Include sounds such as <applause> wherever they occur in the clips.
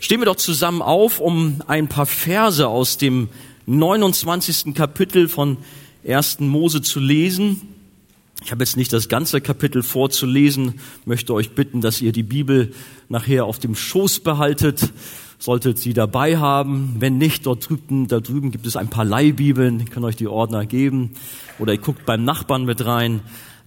Stehen wir doch zusammen auf, um ein paar Verse aus dem 29. Kapitel von 1. Mose zu lesen. Ich habe jetzt nicht das ganze Kapitel vorzulesen, möchte euch bitten, dass ihr die Bibel nachher auf dem Schoß behaltet, solltet sie dabei haben. Wenn nicht, dort drüben, da drüben gibt es ein paar Leihbibeln, ich kann euch die Ordner geben. Oder ihr guckt beim Nachbarn mit rein.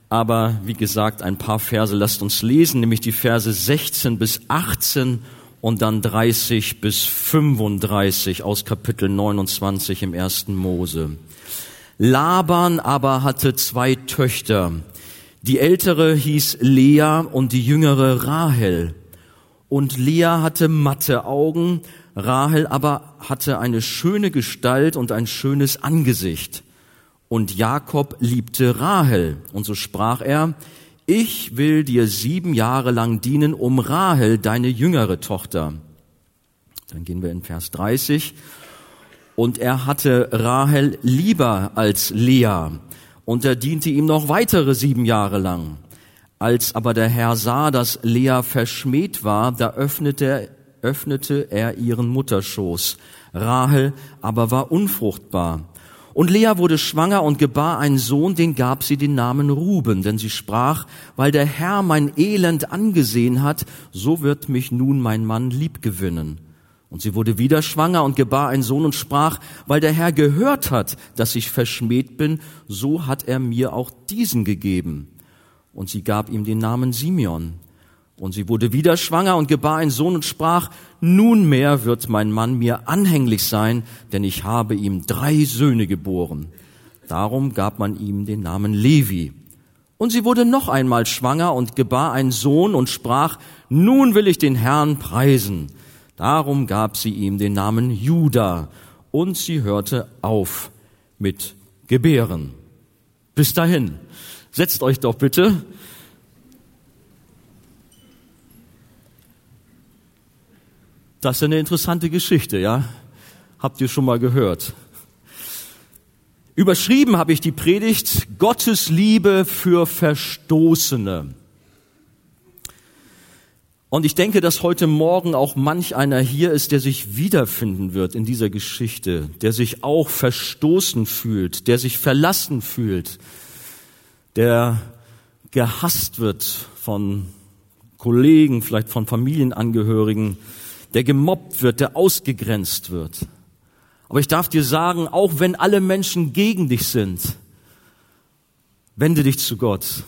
Aber wie gesagt, ein paar Verse lasst uns lesen, nämlich die Verse 16 bis 18 und dann 30 bis 35 aus Kapitel 29 im ersten Mose. Laban aber hatte zwei Töchter. Die ältere hieß Lea und die jüngere Rahel. Und Lea hatte matte Augen, Rahel aber hatte eine schöne Gestalt und ein schönes Angesicht. Und Jakob liebte Rahel. Und so sprach er, ich will dir sieben Jahre lang dienen um Rahel, deine jüngere Tochter. Dann gehen wir in Vers 30. Und er hatte Rahel lieber als Lea. Und er diente ihm noch weitere sieben Jahre lang. Als aber der Herr sah, dass Lea verschmäht war, da öffnete, öffnete er ihren Mutterschoß. Rahel aber war unfruchtbar. Und Lea wurde schwanger und gebar einen Sohn, den gab sie den Namen Ruben, denn sie sprach, weil der Herr mein Elend angesehen hat, so wird mich nun mein Mann liebgewinnen. Und sie wurde wieder schwanger und gebar einen Sohn und sprach, weil der Herr gehört hat, dass ich verschmäht bin, so hat er mir auch diesen gegeben. Und sie gab ihm den Namen Simeon. Und sie wurde wieder schwanger und gebar einen Sohn und sprach, nunmehr wird mein Mann mir anhänglich sein, denn ich habe ihm drei Söhne geboren. Darum gab man ihm den Namen Levi. Und sie wurde noch einmal schwanger und gebar einen Sohn und sprach, nun will ich den Herrn preisen. Darum gab sie ihm den Namen Juda. Und sie hörte auf mit Gebären. Bis dahin. Setzt euch doch bitte. Das ist eine interessante Geschichte, ja? Habt ihr schon mal gehört? Überschrieben habe ich die Predigt Gottes Liebe für Verstoßene. Und ich denke, dass heute Morgen auch manch einer hier ist, der sich wiederfinden wird in dieser Geschichte, der sich auch verstoßen fühlt, der sich verlassen fühlt, der gehasst wird von Kollegen, vielleicht von Familienangehörigen, der gemobbt wird, der ausgegrenzt wird. Aber ich darf dir sagen, auch wenn alle Menschen gegen dich sind, wende dich zu Gott.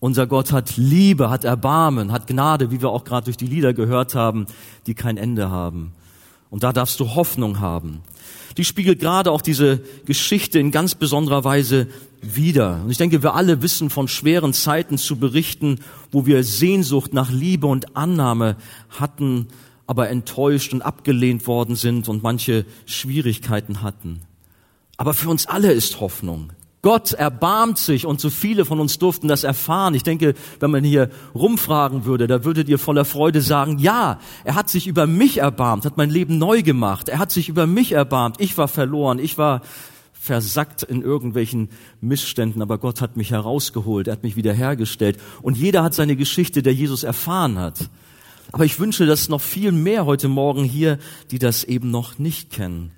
Unser Gott hat Liebe, hat Erbarmen, hat Gnade, wie wir auch gerade durch die Lieder gehört haben, die kein Ende haben. Und da darfst du Hoffnung haben. Die spiegelt gerade auch diese Geschichte in ganz besonderer Weise wider. Und ich denke, wir alle wissen von schweren Zeiten zu berichten, wo wir Sehnsucht nach Liebe und Annahme hatten, aber enttäuscht und abgelehnt worden sind und manche Schwierigkeiten hatten. Aber für uns alle ist Hoffnung. Gott erbarmt sich und so viele von uns durften das erfahren. Ich denke, wenn man hier rumfragen würde, da würdet ihr voller Freude sagen, ja, er hat sich über mich erbarmt, hat mein Leben neu gemacht. Er hat sich über mich erbarmt. Ich war verloren, ich war versackt in irgendwelchen Missständen, aber Gott hat mich herausgeholt, er hat mich wiederhergestellt. Und jeder hat seine Geschichte, der Jesus erfahren hat. Aber ich wünsche, dass noch viel mehr heute Morgen hier, die das eben noch nicht kennen,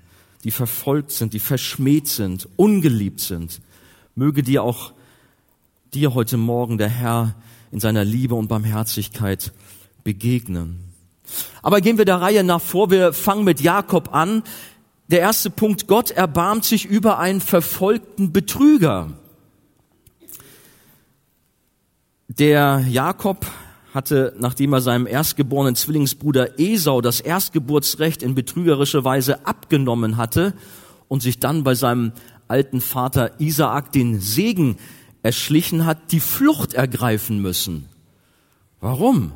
die verfolgt sind, die verschmäht sind, ungeliebt sind. Möge dir auch dir heute Morgen der Herr in seiner Liebe und Barmherzigkeit begegnen. Aber gehen wir der Reihe nach vor. Wir fangen mit Jakob an. Der erste Punkt, Gott erbarmt sich über einen verfolgten Betrüger. Der Jakob hatte, nachdem er seinem erstgeborenen Zwillingsbruder Esau das Erstgeburtsrecht in betrügerischer Weise abgenommen hatte und sich dann bei seinem alten Vater Isaak den Segen erschlichen hat, die Flucht ergreifen müssen. Warum?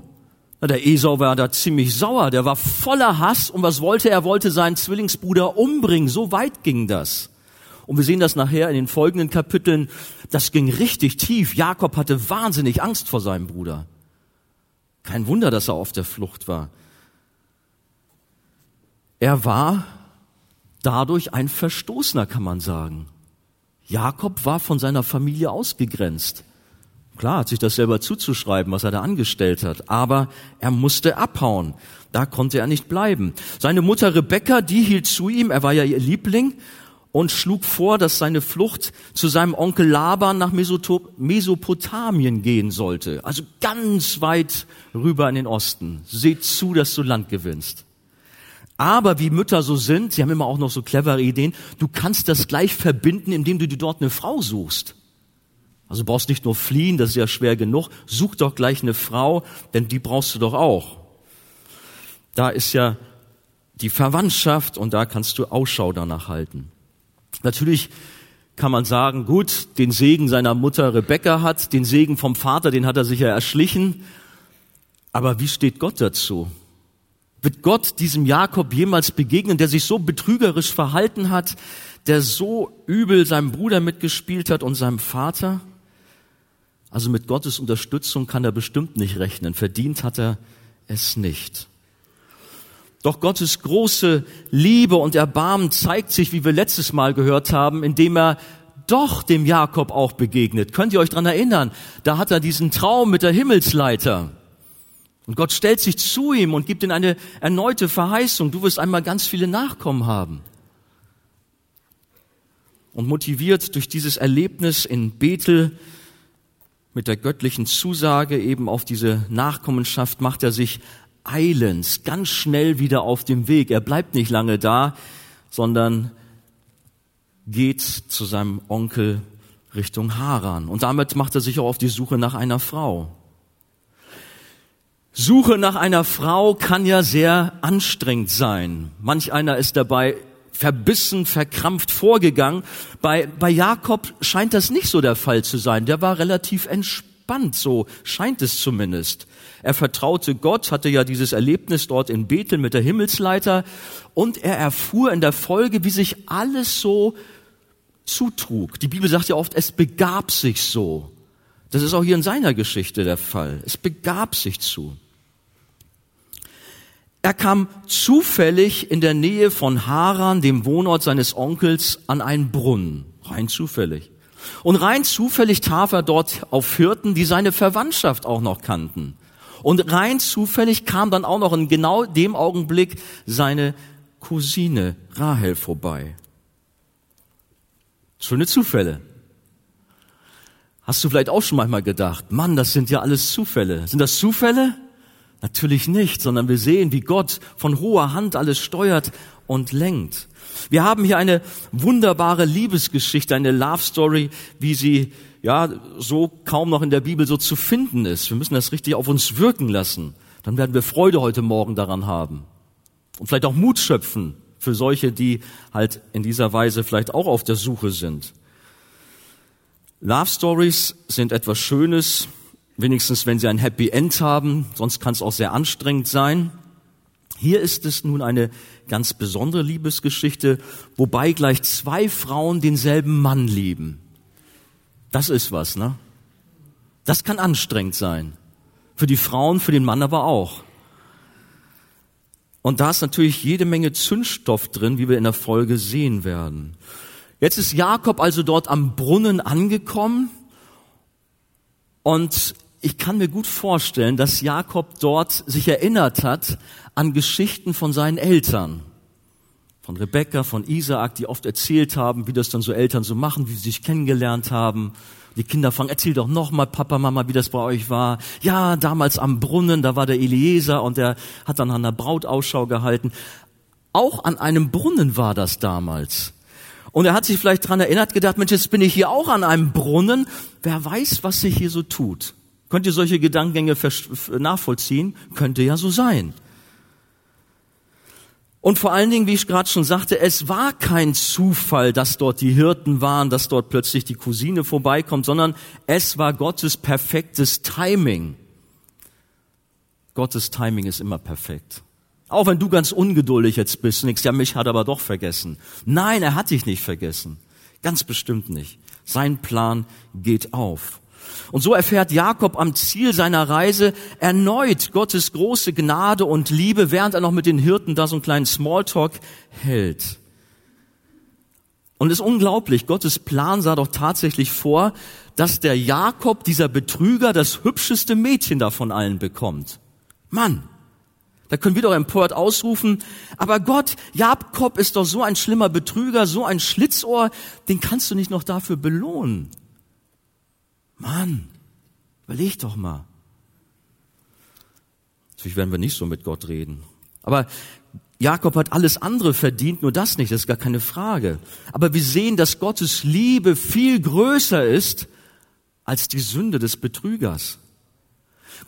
Na, der Esau war da ziemlich sauer, der war voller Hass und was wollte er? Er wollte seinen Zwillingsbruder umbringen, so weit ging das. Und wir sehen das nachher in den folgenden Kapiteln, das ging richtig tief. Jakob hatte wahnsinnig Angst vor seinem Bruder. Kein Wunder, dass er auf der Flucht war. Er war dadurch ein Verstoßener, kann man sagen. Jakob war von seiner Familie ausgegrenzt. Klar, hat sich das selber zuzuschreiben, was er da angestellt hat, aber er musste abhauen. Da konnte er nicht bleiben. Seine Mutter Rebecca, die hielt zu ihm, er war ja ihr Liebling, und schlug vor, dass seine Flucht zu seinem Onkel Laban nach Mesopotamien gehen sollte. Also ganz weit rüber in den Osten. Seht zu, dass du Land gewinnst. Aber wie Mütter so sind, sie haben immer auch noch so clevere Ideen, du kannst das gleich verbinden, indem du dir dort eine Frau suchst. Also brauchst nicht nur fliehen, das ist ja schwer genug, such doch gleich eine Frau, denn die brauchst du doch auch. Da ist ja die Verwandtschaft und da kannst du Ausschau danach halten. Natürlich kann man sagen, gut, den Segen seiner Mutter Rebecca hat, den Segen vom Vater, den hat er sich ja erschlichen. Aber wie steht Gott dazu? Wird Gott diesem Jakob jemals begegnen, der sich so betrügerisch verhalten hat, der so übel seinem Bruder mitgespielt hat und seinem Vater? Also mit Gottes Unterstützung kann er bestimmt nicht rechnen. Verdient hat er es nicht. Doch Gottes große Liebe und Erbarmen zeigt sich, wie wir letztes Mal gehört haben, indem er doch dem Jakob auch begegnet. Könnt ihr euch dran erinnern? Da hat er diesen Traum mit der Himmelsleiter. Und Gott stellt sich zu ihm und gibt ihm eine erneute Verheißung. Du wirst einmal ganz viele Nachkommen haben. Und motiviert durch dieses Erlebnis in Bethel mit der göttlichen Zusage eben auf diese Nachkommenschaft macht er sich eilends, ganz schnell wieder auf dem Weg. Er bleibt nicht lange da, sondern geht zu seinem Onkel Richtung Haran. Und damit macht er sich auch auf die Suche nach einer Frau. Suche nach einer Frau kann ja sehr anstrengend sein. Manch einer ist dabei verbissen, verkrampft vorgegangen. Bei, bei Jakob scheint das nicht so der Fall zu sein. Der war relativ entspannt, so scheint es zumindest. Er vertraute Gott, hatte ja dieses Erlebnis dort in Bethel mit der Himmelsleiter und er erfuhr in der Folge, wie sich alles so zutrug. Die Bibel sagt ja oft, es begab sich so. Das ist auch hier in seiner Geschichte der Fall. Es begab sich zu. Er kam zufällig in der Nähe von Haran, dem Wohnort seines Onkels, an einen Brunnen. Rein zufällig. Und rein zufällig traf er dort auf Hirten, die seine Verwandtschaft auch noch kannten. Und rein zufällig kam dann auch noch in genau dem Augenblick seine Cousine Rahel vorbei. Schöne Zufälle. Hast du vielleicht auch schon manchmal gedacht, Mann, das sind ja alles Zufälle. Sind das Zufälle? Natürlich nicht, sondern wir sehen, wie Gott von hoher Hand alles steuert und lenkt. Wir haben hier eine wunderbare Liebesgeschichte, eine Love Story, wie sie ja so kaum noch in der Bibel so zu finden ist. Wir müssen das richtig auf uns wirken lassen. Dann werden wir Freude heute Morgen daran haben und vielleicht auch Mut schöpfen für solche, die halt in dieser Weise vielleicht auch auf der Suche sind. Love Stories sind etwas Schönes, wenigstens wenn sie ein Happy End haben, sonst kann es auch sehr anstrengend sein. Hier ist es nun eine ganz besondere Liebesgeschichte, wobei gleich zwei Frauen denselben Mann lieben. Das ist was, ne? Das kann anstrengend sein. Für die Frauen, für den Mann aber auch. Und da ist natürlich jede Menge Zündstoff drin, wie wir in der Folge sehen werden. Jetzt ist Jakob also dort am Brunnen angekommen und ich kann mir gut vorstellen, dass Jakob dort sich erinnert hat an Geschichten von seinen Eltern. Von Rebekka, von Isaak, die oft erzählt haben, wie das dann so Eltern so machen, wie sie sich kennengelernt haben. Die Kinder fangen, erzähl doch nochmal, Papa, Mama, wie das bei euch war. Ja, damals am Brunnen, da war der Eliezer und der hat dann an der Braut Ausschau gehalten. Auch an einem Brunnen war das damals. Und er hat sich vielleicht dran erinnert, gedacht, Mensch, jetzt bin ich hier auch an einem Brunnen. Wer weiß, was sich hier so tut. Könnt ihr solche Gedankengänge nachvollziehen? Könnte ja so sein. Und vor allen Dingen, wie ich gerade schon sagte, es war kein Zufall, dass dort die Hirten waren, dass dort plötzlich die Cousine vorbeikommt, sondern es war Gottes perfektes Timing. Gottes Timing ist immer perfekt. Auch wenn du ganz ungeduldig jetzt bist, nix, ja, mich hat er aber doch vergessen. Nein, er hat dich nicht vergessen. Ganz bestimmt nicht. Sein Plan geht auf. Und so erfährt Jakob am Ziel seiner Reise erneut Gottes große Gnade und Liebe, während er noch mit den Hirten da so einen kleinen Smalltalk hält. Und es ist unglaublich, Gottes Plan sah doch tatsächlich vor, dass der Jakob, dieser Betrüger, das hübscheste Mädchen davon allen bekommt. Mann, da können wir doch empört ausrufen, aber Gott, Jakob ist doch so ein schlimmer Betrüger, so ein Schlitzohr, den kannst du nicht noch dafür belohnen. Mann, überleg doch mal. Natürlich werden wir nicht so mit Gott reden. Aber Jakob hat alles andere verdient, nur das nicht, das ist gar keine Frage. Aber wir sehen, dass Gottes Liebe viel größer ist als die Sünde des Betrügers.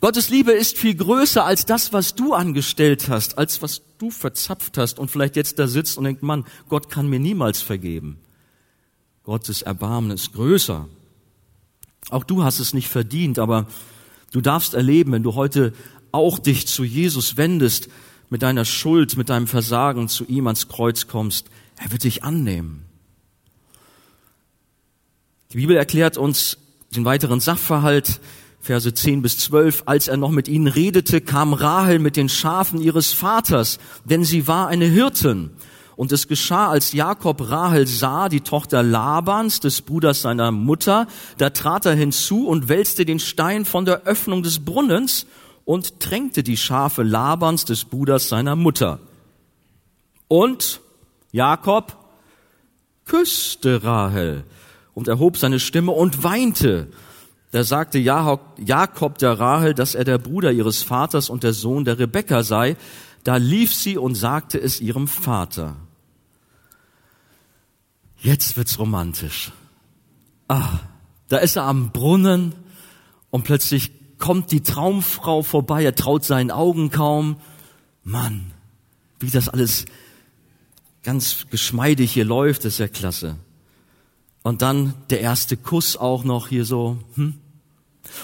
Gottes Liebe ist viel größer als das, was du angestellt hast, als was du verzapft hast und vielleicht jetzt da sitzt und denkt, Mann, Gott kann mir niemals vergeben. Gottes Erbarmen ist größer. Auch du hast es nicht verdient, aber du darfst erleben, wenn du heute auch dich zu Jesus wendest, mit deiner Schuld, mit deinem Versagen zu ihm ans Kreuz kommst, er wird dich annehmen. Die Bibel erklärt uns den weiteren Sachverhalt, Verse 10 bis 12. Als er noch mit ihnen redete, kam Rahel mit den Schafen ihres Vaters, denn sie war eine Hirtin. Und es geschah, als Jakob Rahel sah, die Tochter Labans, des Bruders seiner Mutter, da trat er hinzu und wälzte den Stein von der Öffnung des Brunnens und tränkte die Schafe Labans des Bruders seiner Mutter. Und Jakob küsste Rahel und erhob seine Stimme und weinte. Da sagte Jakob der Rahel, dass er der Bruder ihres Vaters und der Sohn der Rebekka sei. Da lief sie und sagte es ihrem Vater. Jetzt wird's romantisch. Ah, da ist er am Brunnen und plötzlich kommt die Traumfrau vorbei, er traut seinen Augen kaum. Mann, wie das alles ganz geschmeidig hier läuft, ist ja klasse. Und dann der erste Kuss auch noch hier so. Hm?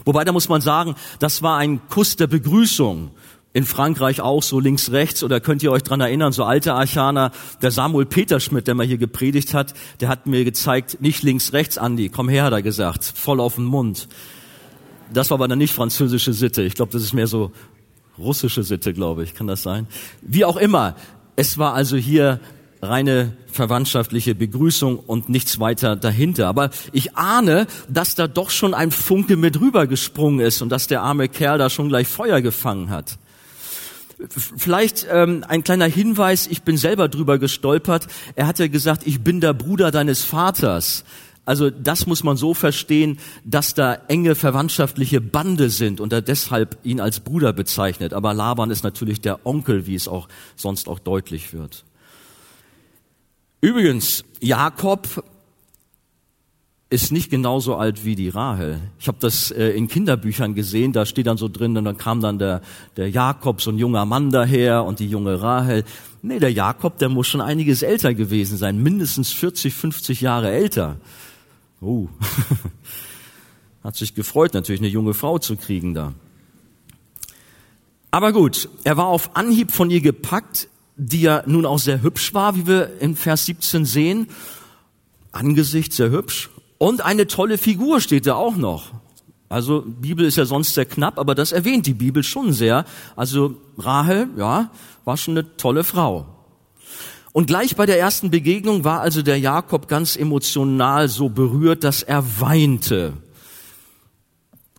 Wobei, da muss man sagen, das war ein Kuss der Begrüßung. In Frankreich auch so links, rechts, oder könnt ihr euch dran erinnern, so alte Archaner, der Samuel Peterschmidt, der mal hier gepredigt hat, der hat mir gezeigt, nicht links, rechts, Andi, komm her, hat er gesagt, voll auf den Mund. Das war aber dann nicht französische Sitte. Ich glaube, das ist mehr so russische Sitte, glaube ich. Kann das sein? Wie auch immer. Es war also hier reine verwandtschaftliche Begrüßung und nichts weiter dahinter. Aber ich ahne, dass da doch schon ein Funke mit rübergesprungen ist und dass der arme Kerl da schon gleich Feuer gefangen hat. Vielleicht ähm, ein kleiner Hinweis, ich bin selber drüber gestolpert. Er hat ja gesagt, ich bin der Bruder deines Vaters. Also das muss man so verstehen, dass da enge verwandtschaftliche Bande sind und er deshalb ihn als Bruder bezeichnet. Aber Laban ist natürlich der Onkel, wie es auch sonst auch deutlich wird. Übrigens, Jakob ist nicht genauso alt wie die Rahel. Ich habe das äh, in Kinderbüchern gesehen, da steht dann so drin, und dann kam dann der, der Jakob, so ein junger Mann daher und die junge Rahel. Nee, der Jakob, der muss schon einiges älter gewesen sein, mindestens 40, 50 Jahre älter. Oh, <laughs> hat sich gefreut, natürlich eine junge Frau zu kriegen da. Aber gut, er war auf Anhieb von ihr gepackt, die ja nun auch sehr hübsch war, wie wir in Vers 17 sehen. Angesicht sehr hübsch. Und eine tolle Figur steht da auch noch. Also Bibel ist ja sonst sehr knapp, aber das erwähnt die Bibel schon sehr. Also Rahel, ja, war schon eine tolle Frau. Und gleich bei der ersten Begegnung war also der Jakob ganz emotional so berührt, dass er weinte.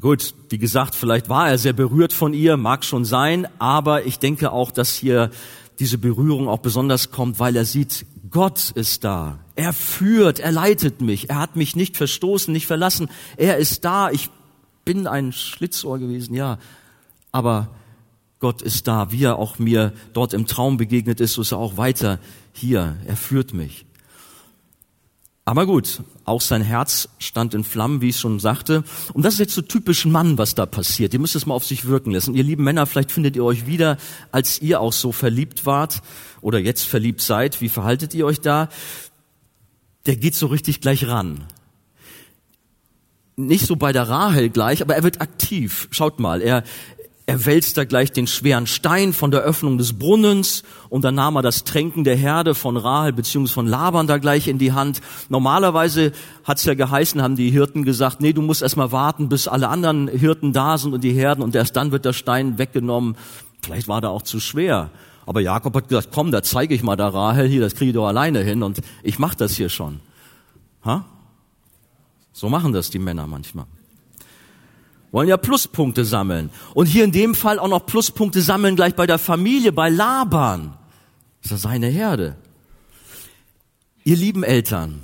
Gut, wie gesagt, vielleicht war er sehr berührt von ihr, mag schon sein, aber ich denke auch, dass hier diese Berührung auch besonders kommt, weil er sieht, Gott ist da. Er führt, er leitet mich. Er hat mich nicht verstoßen, nicht verlassen. Er ist da. Ich bin ein Schlitzohr gewesen, ja. Aber Gott ist da, wie er auch mir dort im Traum begegnet ist, so ist er auch weiter hier. Er führt mich. Aber gut, auch sein Herz stand in Flammen, wie ich schon sagte. Und das ist jetzt so typisch Mann, was da passiert. Ihr müsst es mal auf sich wirken lassen. Ihr lieben Männer, vielleicht findet ihr euch wieder, als ihr auch so verliebt wart oder jetzt verliebt seid. Wie verhaltet ihr euch da? Der geht so richtig gleich ran nicht so bei der Rahel gleich, aber er wird aktiv. Schaut mal, er, er wälzt da gleich den schweren Stein von der Öffnung des Brunnens und dann nahm er das Tränken der Herde von Rahel bzw. von Laban da gleich in die Hand. Normalerweise hat's ja geheißen, haben die Hirten gesagt, nee, du musst erst mal warten, bis alle anderen Hirten da sind und die Herden und erst dann wird der Stein weggenommen. Vielleicht war da auch zu schwer. Aber Jakob hat gesagt, komm, da zeige ich mal da Rahel hier, das kriege ich doch alleine hin und ich mach das hier schon. Ha? So machen das die Männer manchmal. Wollen ja Pluspunkte sammeln. Und hier in dem Fall auch noch Pluspunkte sammeln gleich bei der Familie, bei Laban. Das ist ja seine Herde. Ihr lieben Eltern,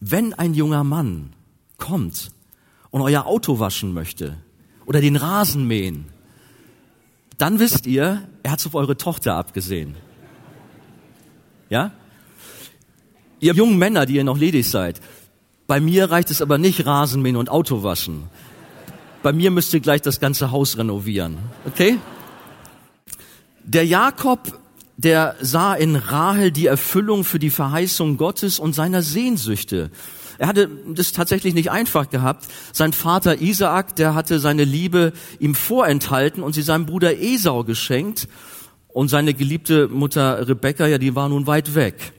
wenn ein junger Mann kommt und euer Auto waschen möchte oder den Rasen mähen, dann wisst ihr, er hat auf eure Tochter abgesehen. Ja? Ihr jungen Männer, die ihr noch ledig seid, bei mir reicht es aber nicht Rasenmähen und Auto waschen. Bei mir müsst ihr gleich das ganze Haus renovieren. Okay? Der Jakob, der sah in Rahel die Erfüllung für die Verheißung Gottes und seiner Sehnsüchte. Er hatte das tatsächlich nicht einfach gehabt. Sein Vater Isaak, der hatte seine Liebe ihm vorenthalten und sie seinem Bruder Esau geschenkt. Und seine geliebte Mutter Rebekka, ja, die war nun weit weg.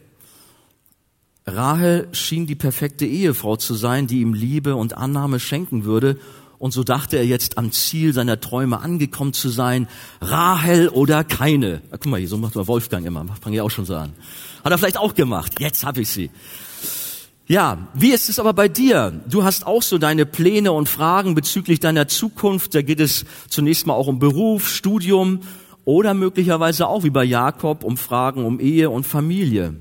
Rahel schien die perfekte Ehefrau zu sein, die ihm Liebe und Annahme schenken würde. Und so dachte er jetzt am Ziel seiner Träume angekommen zu sein. Rahel oder keine. Na, guck mal hier, so macht man Wolfgang immer. Fange ich auch schon so an. Hat er vielleicht auch gemacht. Jetzt habe ich sie. Ja, wie ist es aber bei dir? Du hast auch so deine Pläne und Fragen bezüglich deiner Zukunft. Da geht es zunächst mal auch um Beruf, Studium oder möglicherweise auch wie bei Jakob um Fragen um Ehe und Familie.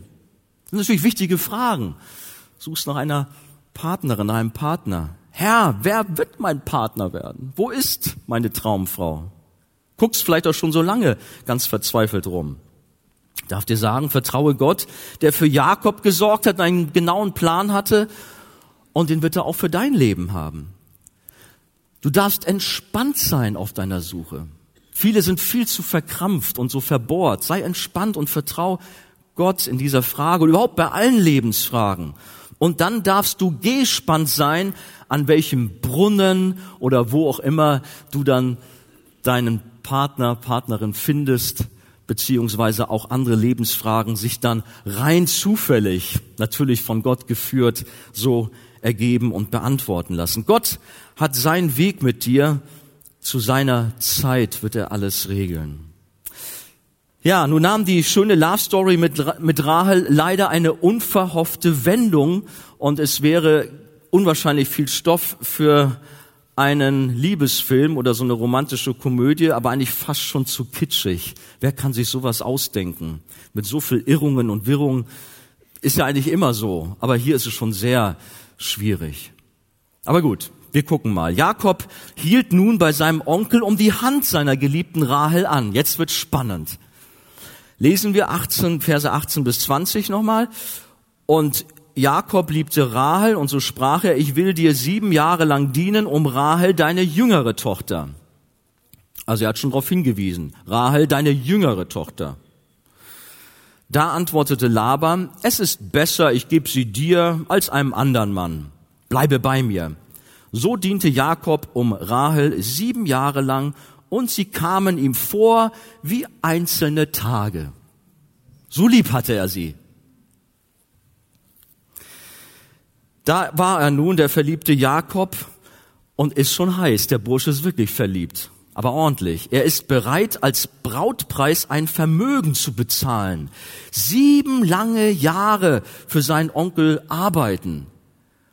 Das sind natürlich wichtige Fragen. Suchst nach einer Partnerin, einem Partner. Herr, wer wird mein Partner werden? Wo ist meine Traumfrau? Guckst vielleicht auch schon so lange ganz verzweifelt rum. Darf dir sagen, vertraue Gott, der für Jakob gesorgt hat, einen genauen Plan hatte und den wird er auch für dein Leben haben. Du darfst entspannt sein auf deiner Suche. Viele sind viel zu verkrampft und so verbohrt. Sei entspannt und vertrau Gott in dieser Frage und überhaupt bei allen Lebensfragen. Und dann darfst du gespannt sein, an welchem Brunnen oder wo auch immer du dann deinen Partner, Partnerin findest, beziehungsweise auch andere Lebensfragen sich dann rein zufällig, natürlich von Gott geführt, so ergeben und beantworten lassen. Gott hat seinen Weg mit dir, zu seiner Zeit wird er alles regeln. Ja, nun nahm die schöne Love Story mit, mit Rahel leider eine unverhoffte Wendung und es wäre unwahrscheinlich viel Stoff für einen Liebesfilm oder so eine romantische Komödie, aber eigentlich fast schon zu kitschig. Wer kann sich sowas ausdenken? Mit so viel Irrungen und Wirrungen ist ja eigentlich immer so, aber hier ist es schon sehr schwierig. Aber gut, wir gucken mal. Jakob hielt nun bei seinem Onkel um die Hand seiner geliebten Rahel an. Jetzt wird spannend. Lesen wir 18, Verse 18 bis 20 nochmal. Und Jakob liebte Rahel und so sprach er, ich will dir sieben Jahre lang dienen, um Rahel, deine jüngere Tochter. Also er hat schon darauf hingewiesen. Rahel, deine jüngere Tochter. Da antwortete Laban, es ist besser, ich gebe sie dir als einem anderen Mann. Bleibe bei mir. So diente Jakob um Rahel sieben Jahre lang und sie kamen ihm vor wie einzelne Tage. So lieb hatte er sie. Da war er nun, der verliebte Jakob, und ist schon heiß. Der Bursche ist wirklich verliebt, aber ordentlich. Er ist bereit, als Brautpreis ein Vermögen zu bezahlen. Sieben lange Jahre für seinen Onkel arbeiten.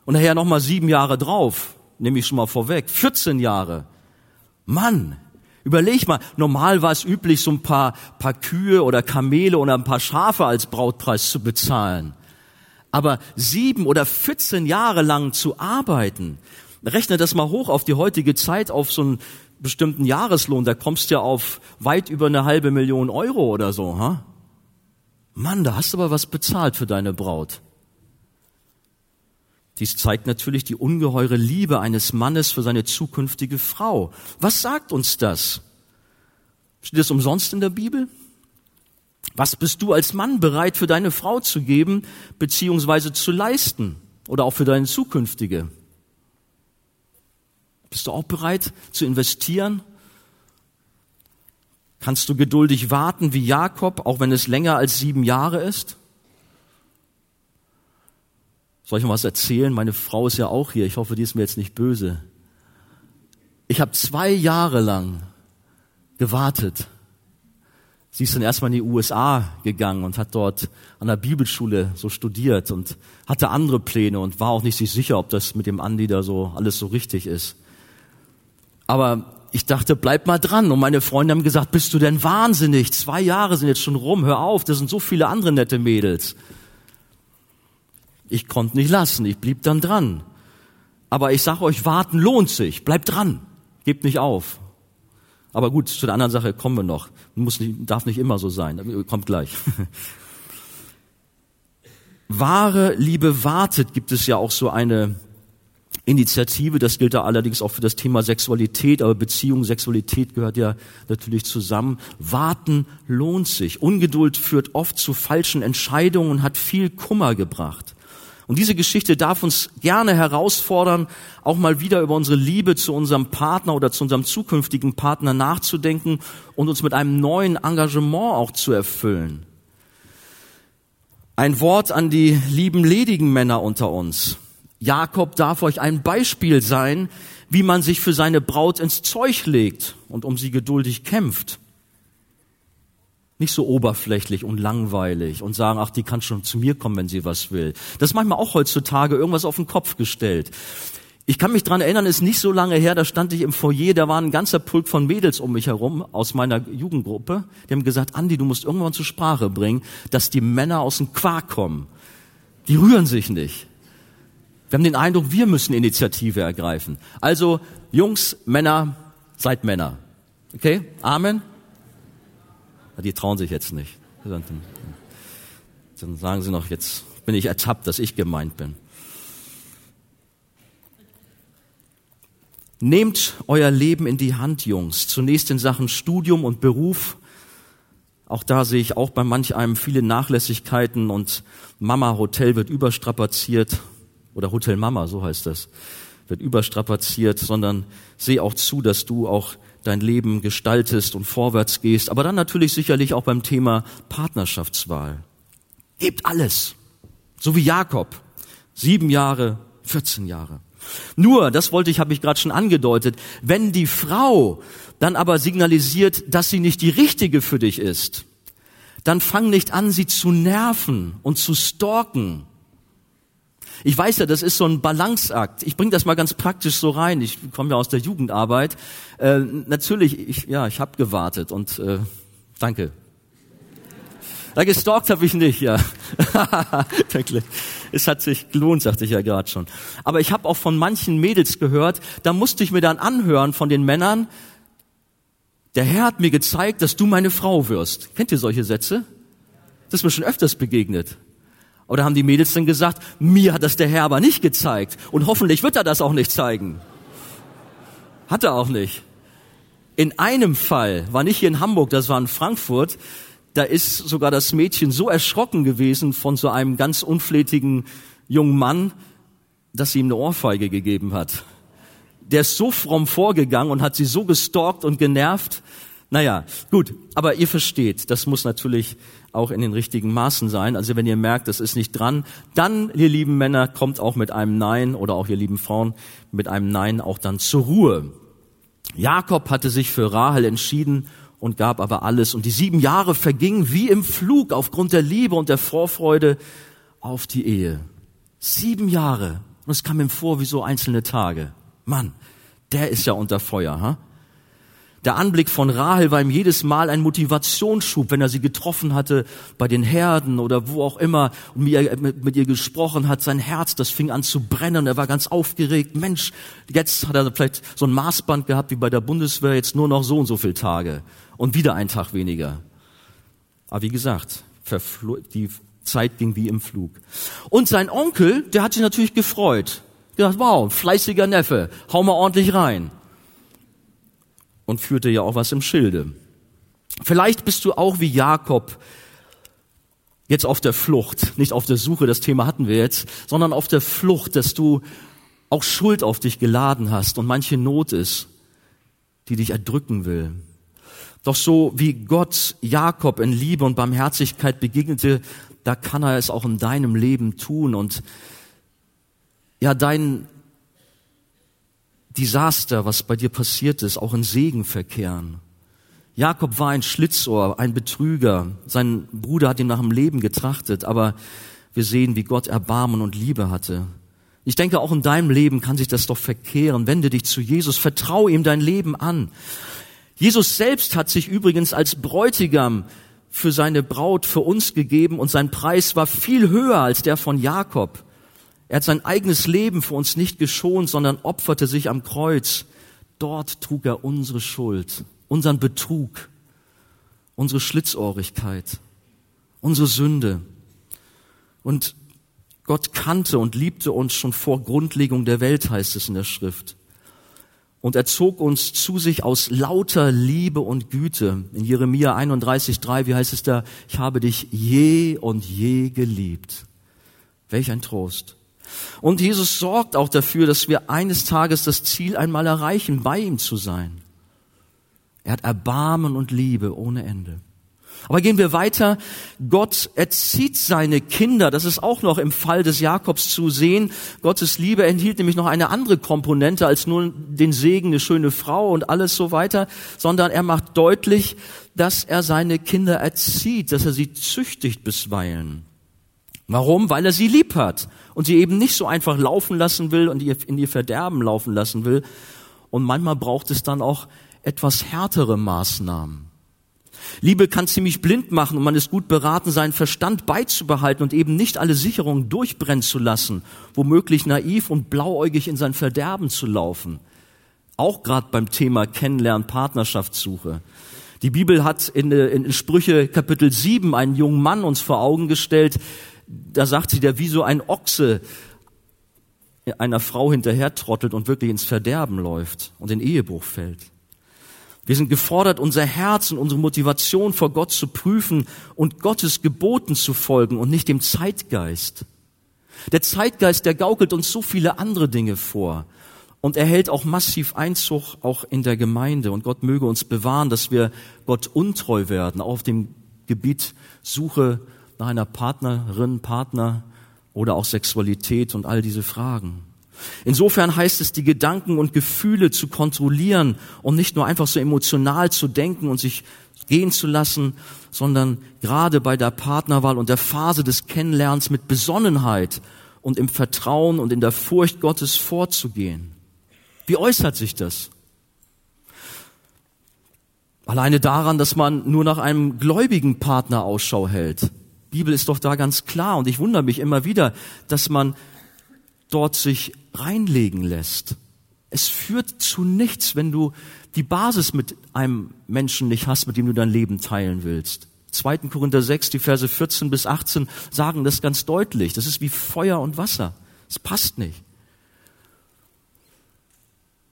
Und nachher nochmal sieben Jahre drauf, nehme ich schon mal vorweg. 14 Jahre. Mann, Überleg mal, normal war es üblich, so ein paar, paar Kühe oder Kamele oder ein paar Schafe als Brautpreis zu bezahlen. Aber sieben oder 14 Jahre lang zu arbeiten, rechne das mal hoch auf die heutige Zeit, auf so einen bestimmten Jahreslohn, da kommst du ja auf weit über eine halbe Million Euro oder so, ha? Mann, da hast du aber was bezahlt für deine Braut. Dies zeigt natürlich die ungeheure Liebe eines Mannes für seine zukünftige Frau. Was sagt uns das? Steht das umsonst in der Bibel? Was bist du als Mann bereit für deine Frau zu geben, beziehungsweise zu leisten oder auch für deine zukünftige? Bist du auch bereit zu investieren? Kannst du geduldig warten wie Jakob, auch wenn es länger als sieben Jahre ist? Soll ich mal was erzählen? Meine Frau ist ja auch hier. Ich hoffe, die ist mir jetzt nicht böse. Ich habe zwei Jahre lang gewartet. Sie ist dann erstmal in die USA gegangen und hat dort an der Bibelschule so studiert und hatte andere Pläne und war auch nicht sich sicher, ob das mit dem Andi da so alles so richtig ist. Aber ich dachte, bleib mal dran. Und meine Freunde haben gesagt, bist du denn wahnsinnig? Zwei Jahre sind jetzt schon rum, hör auf, das sind so viele andere nette Mädels. Ich konnte nicht lassen, ich blieb dann dran. Aber ich sage euch, warten lohnt sich, bleibt dran, gebt nicht auf. Aber gut, zu der anderen Sache kommen wir noch. Muss nicht, darf nicht immer so sein. Kommt gleich. <laughs> Wahre Liebe wartet, gibt es ja auch so eine Initiative. Das gilt da allerdings auch für das Thema Sexualität, aber Beziehung, Sexualität gehört ja natürlich zusammen. Warten lohnt sich. Ungeduld führt oft zu falschen Entscheidungen und hat viel Kummer gebracht. Und diese Geschichte darf uns gerne herausfordern, auch mal wieder über unsere Liebe zu unserem Partner oder zu unserem zukünftigen Partner nachzudenken und uns mit einem neuen Engagement auch zu erfüllen. Ein Wort an die lieben ledigen Männer unter uns. Jakob darf euch ein Beispiel sein, wie man sich für seine Braut ins Zeug legt und um sie geduldig kämpft. Nicht so oberflächlich und langweilig und sagen, ach, die kann schon zu mir kommen, wenn sie was will. Das ist manchmal auch heutzutage irgendwas auf den Kopf gestellt. Ich kann mich dran erinnern, ist nicht so lange her, da stand ich im Foyer, da war ein ganzer Pulk von Mädels um mich herum aus meiner Jugendgruppe. Die haben gesagt, Andi, du musst irgendwann zur Sprache bringen, dass die Männer aus dem Quark kommen. Die rühren sich nicht. Wir haben den Eindruck, wir müssen Initiative ergreifen. Also, Jungs, Männer, seid Männer. Okay? Amen? Die trauen sich jetzt nicht. Dann sagen sie noch, jetzt bin ich ertappt, dass ich gemeint bin. Nehmt euer Leben in die Hand, Jungs. Zunächst in Sachen Studium und Beruf. Auch da sehe ich auch bei manch einem viele Nachlässigkeiten und Mama Hotel wird überstrapaziert oder Hotel Mama, so heißt das, wird überstrapaziert, sondern sehe auch zu, dass du auch dein Leben gestaltest und vorwärts gehst, aber dann natürlich sicherlich auch beim Thema Partnerschaftswahl. Gebt alles. So wie Jakob. Sieben Jahre, 14 Jahre. Nur, das wollte ich, habe ich gerade schon angedeutet, wenn die Frau dann aber signalisiert, dass sie nicht die richtige für dich ist, dann fang nicht an, sie zu nerven und zu stalken ich weiß ja, das ist so ein Balanceakt. Ich bringe das mal ganz praktisch so rein. Ich komme ja aus der Jugendarbeit. Äh, natürlich, ich, ja, ich habe gewartet und äh, danke. Da gestalkt habe ich nicht, ja. <laughs> es hat sich gelohnt, sagte ich ja gerade schon. Aber ich habe auch von manchen Mädels gehört, da musste ich mir dann anhören von den Männern, der Herr hat mir gezeigt, dass du meine Frau wirst. Kennt ihr solche Sätze? Das ist mir schon öfters begegnet. Oder haben die Mädels dann gesagt, mir hat das der Herr aber nicht gezeigt und hoffentlich wird er das auch nicht zeigen. Hat er auch nicht. In einem Fall, war nicht hier in Hamburg, das war in Frankfurt, da ist sogar das Mädchen so erschrocken gewesen von so einem ganz unflätigen jungen Mann, dass sie ihm eine Ohrfeige gegeben hat. Der ist so fromm vorgegangen und hat sie so gestalkt und genervt. Naja, gut, aber ihr versteht, das muss natürlich auch in den richtigen Maßen sein. Also wenn ihr merkt, das ist nicht dran, dann, ihr lieben Männer, kommt auch mit einem Nein oder auch ihr lieben Frauen mit einem Nein auch dann zur Ruhe. Jakob hatte sich für Rahel entschieden und gab aber alles. Und die sieben Jahre vergingen wie im Flug aufgrund der Liebe und der Vorfreude auf die Ehe. Sieben Jahre. Und es kam ihm vor wie so einzelne Tage. Mann, der ist ja unter Feuer. Ha? Der Anblick von Rahel war ihm jedes Mal ein Motivationsschub, wenn er sie getroffen hatte bei den Herden oder wo auch immer und mit, ihr gesprochen hat. Sein Herz, das fing an zu brennen. Er war ganz aufgeregt. Mensch, jetzt hat er vielleicht so ein Maßband gehabt wie bei der Bundeswehr, jetzt nur noch so und so viele Tage und wieder ein Tag weniger. Aber wie gesagt, die Zeit ging wie im Flug. Und sein Onkel, der hat sich natürlich gefreut. Gedacht, wow, fleißiger Neffe, hau mal ordentlich rein und führte ja auch was im Schilde. Vielleicht bist du auch wie Jakob jetzt auf der Flucht, nicht auf der Suche, das Thema hatten wir jetzt, sondern auf der Flucht, dass du auch Schuld auf dich geladen hast und manche Not ist, die dich erdrücken will. Doch so wie Gott Jakob in Liebe und Barmherzigkeit begegnete, da kann er es auch in deinem Leben tun und ja, dein Desaster, was bei dir passiert ist, auch in Segen verkehren. Jakob war ein Schlitzohr, ein Betrüger. Sein Bruder hat ihn nach dem Leben getrachtet, aber wir sehen, wie Gott Erbarmen und Liebe hatte. Ich denke, auch in deinem Leben kann sich das doch verkehren. Wende dich zu Jesus, vertraue ihm dein Leben an. Jesus selbst hat sich übrigens als Bräutigam für seine Braut für uns gegeben und sein Preis war viel höher als der von Jakob. Er hat sein eigenes Leben für uns nicht geschont, sondern opferte sich am Kreuz. Dort trug er unsere Schuld unseren Betrug, unsere Schlitzohrigkeit, unsere Sünde. Und Gott kannte und liebte uns schon vor Grundlegung der Welt, heißt es in der Schrift. Und er zog uns zu sich aus lauter Liebe und Güte. In Jeremia 31,3, wie heißt es da? Ich habe dich je und je geliebt. Welch ein Trost. Und Jesus sorgt auch dafür, dass wir eines Tages das Ziel einmal erreichen, bei ihm zu sein. Er hat Erbarmen und Liebe ohne Ende. Aber gehen wir weiter. Gott erzieht seine Kinder. Das ist auch noch im Fall des Jakobs zu sehen. Gottes Liebe enthielt nämlich noch eine andere Komponente als nur den Segen, eine schöne Frau und alles so weiter, sondern er macht deutlich, dass er seine Kinder erzieht, dass er sie züchtigt bisweilen. Warum? Weil er sie lieb hat und sie eben nicht so einfach laufen lassen will und in ihr Verderben laufen lassen will. Und manchmal braucht es dann auch etwas härtere Maßnahmen. Liebe kann ziemlich blind machen und man ist gut beraten, seinen Verstand beizubehalten und eben nicht alle Sicherungen durchbrennen zu lassen, womöglich naiv und blauäugig in sein Verderben zu laufen. Auch gerade beim Thema Kennenlernen, Partnerschaftssuche. Die Bibel hat in, in Sprüche Kapitel 7 einen jungen Mann uns vor Augen gestellt. Da sagt sie, der wie so ein Ochse einer Frau hinterher trottelt und wirklich ins Verderben läuft und in Ehebruch fällt. Wir sind gefordert, unser Herz und unsere Motivation vor Gott zu prüfen und Gottes Geboten zu folgen und nicht dem Zeitgeist. Der Zeitgeist, der gaukelt uns so viele andere Dinge vor. Und er hält auch massiv Einzug auch in der Gemeinde. Und Gott möge uns bewahren, dass wir Gott untreu werden auf dem Gebiet Suche nach einer Partnerin, Partner oder auch Sexualität und all diese Fragen. Insofern heißt es, die Gedanken und Gefühle zu kontrollieren und nicht nur einfach so emotional zu denken und sich gehen zu lassen, sondern gerade bei der Partnerwahl und der Phase des Kennenlernens mit Besonnenheit und im Vertrauen und in der Furcht Gottes vorzugehen. Wie äußert sich das? Alleine daran, dass man nur nach einem gläubigen Partner Ausschau hält. Bibel ist doch da ganz klar und ich wundere mich immer wieder, dass man dort sich reinlegen lässt. Es führt zu nichts, wenn du die Basis mit einem Menschen nicht hast, mit dem du dein Leben teilen willst. 2. Korinther 6, die Verse 14 bis 18 sagen das ganz deutlich. Das ist wie Feuer und Wasser. Es passt nicht.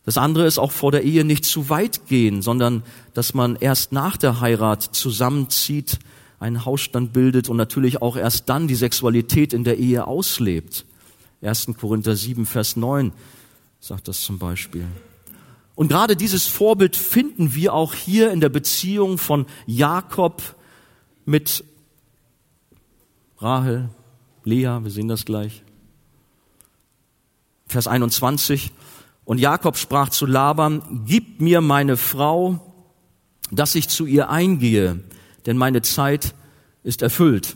Das andere ist auch vor der Ehe nicht zu weit gehen, sondern dass man erst nach der Heirat zusammenzieht, einen Hausstand bildet und natürlich auch erst dann die Sexualität in der Ehe auslebt. 1. Korinther 7, Vers 9 sagt das zum Beispiel. Und gerade dieses Vorbild finden wir auch hier in der Beziehung von Jakob mit Rahel, Lea, wir sehen das gleich. Vers 21. Und Jakob sprach zu Laban, gib mir meine Frau, dass ich zu ihr eingehe, denn meine Zeit ist erfüllt.